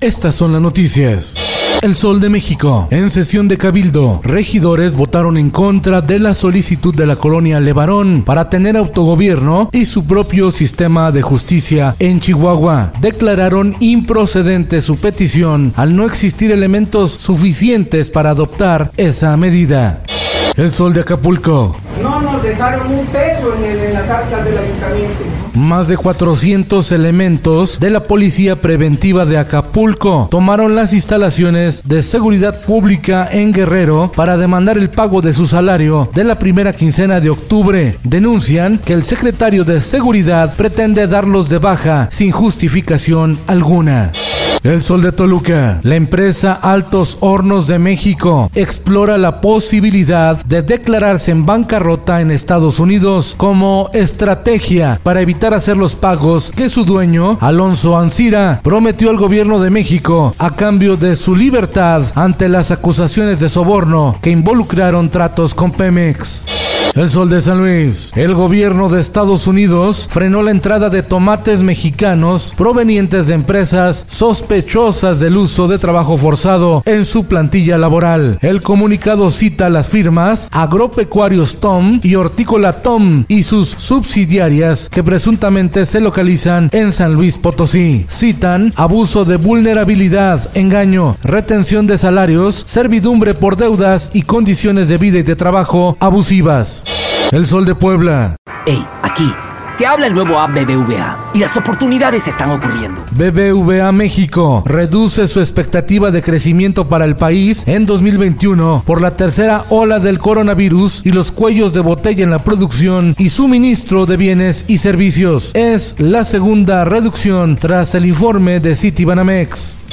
Estas son las noticias. El Sol de México. En sesión de Cabildo, regidores votaron en contra de la solicitud de la colonia Levarón para tener autogobierno y su propio sistema de justicia en Chihuahua. Declararon improcedente su petición al no existir elementos suficientes para adoptar esa medida. El Sol de Acapulco. Dejaron un peso en, las del ayuntamiento. Más de 400 elementos de la Policía Preventiva de Acapulco tomaron las instalaciones de seguridad pública en Guerrero para demandar el pago de su salario de la primera quincena de octubre. Denuncian que el secretario de Seguridad pretende darlos de baja sin justificación alguna. El Sol de Toluca. La empresa Altos Hornos de México explora la posibilidad de declararse en bancarrota en Estados Unidos como estrategia para evitar hacer los pagos que su dueño, Alonso Ancira, prometió al gobierno de México a cambio de su libertad ante las acusaciones de soborno que involucraron tratos con Pemex. El Sol de San Luis. El gobierno de Estados Unidos frenó la entrada de tomates mexicanos provenientes de empresas sospechosas del uso de trabajo forzado en su plantilla laboral. El comunicado cita las firmas Agropecuarios Tom y Hortícola Tom y sus subsidiarias que presuntamente se localizan en San Luis Potosí. Citan abuso de vulnerabilidad, engaño, retención de salarios, servidumbre por deudas y condiciones de vida y de trabajo abusivas. El Sol de Puebla. Hey, aquí. Te habla el nuevo app BBVA y las oportunidades están ocurriendo. BBVA México reduce su expectativa de crecimiento para el país en 2021 por la tercera ola del coronavirus y los cuellos de botella en la producción y suministro de bienes y servicios. Es la segunda reducción tras el informe de Citibanamex.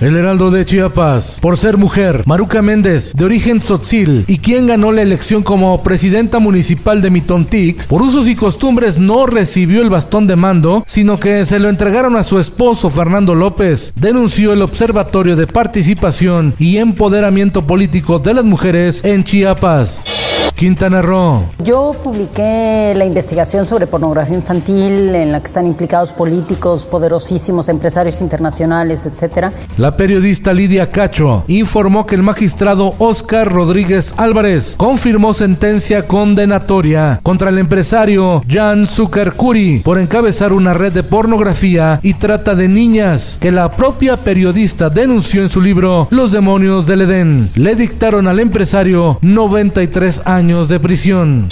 El Heraldo de Chiapas, por ser mujer, Maruca Méndez, de origen tzotzil, y quien ganó la elección como presidenta municipal de Mitontic, por usos y costumbres no recibió el bastón de mando, sino que se lo entregaron a su esposo Fernando López, denunció el Observatorio de Participación y Empoderamiento Político de las Mujeres en Chiapas. Quintana Roo. Yo publiqué la investigación sobre pornografía infantil en la que están implicados políticos, poderosísimos empresarios internacionales, etcétera. La periodista Lidia Cacho informó que el magistrado Oscar Rodríguez Álvarez confirmó sentencia condenatoria contra el empresario Jan Zuckercuri por encabezar una red de pornografía y trata de niñas que la propia periodista denunció en su libro Los demonios del Edén. Le dictaron al empresario 93 años de prisión.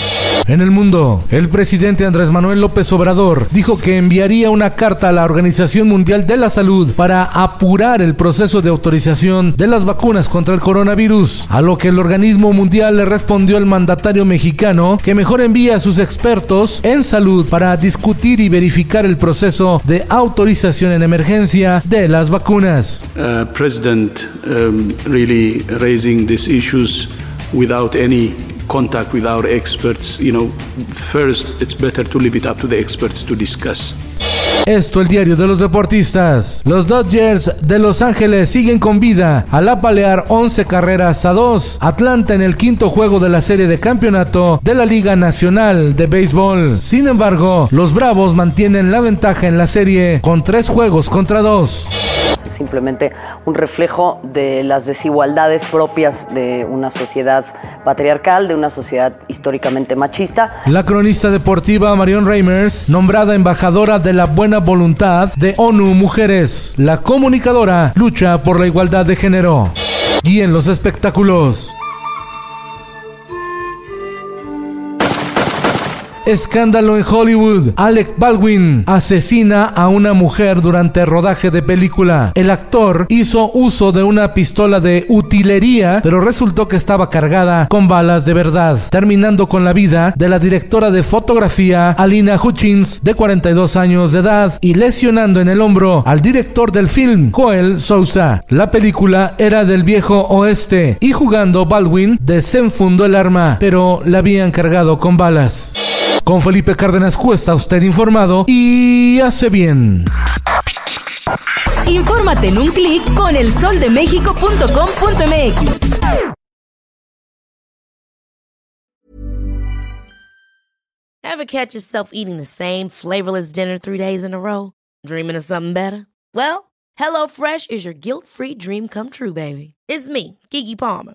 En el mundo, el presidente Andrés Manuel López Obrador dijo que enviaría una carta a la Organización Mundial de la Salud para apurar el proceso de autorización de las vacunas contra el coronavirus, a lo que el organismo mundial le respondió al mandatario mexicano que mejor envía a sus expertos en salud para discutir y verificar el proceso de autorización en emergencia de las vacunas. uh, president um, really raising these issues without any contact with our experts. You know, first, it's better to leave it up to the experts to discuss. Esto el diario de los deportistas. Los Dodgers de Los Ángeles siguen con vida al apalear 11 carreras a 2. Atlanta en el quinto juego de la serie de campeonato de la Liga Nacional de Béisbol. Sin embargo, los Bravos mantienen la ventaja en la serie con 3 juegos contra 2. Simplemente un reflejo de las desigualdades propias de una sociedad patriarcal, de una sociedad históricamente machista. La cronista deportiva Marion Reimers, nombrada embajadora de la buena voluntad de ONU Mujeres. La comunicadora lucha por la igualdad de género. Y en los espectáculos. Escándalo en Hollywood. Alec Baldwin asesina a una mujer durante rodaje de película. El actor hizo uso de una pistola de utilería, pero resultó que estaba cargada con balas de verdad, terminando con la vida de la directora de fotografía Alina Hutchins, de 42 años de edad, y lesionando en el hombro al director del film, Joel Sousa. La película era del viejo oeste y jugando Baldwin desenfundó el arma, pero la habían cargado con balas. Con Felipe Cárdenas Q está usted informado y hace bien. Infórmate en un clic con elsoldemexico.com.mx. Ever catch yourself eating the same flavorless dinner three days in a row? Dreaming of something better? Well, HelloFresh is your guilt-free dream come true, baby. It's me, Kiki Palmer.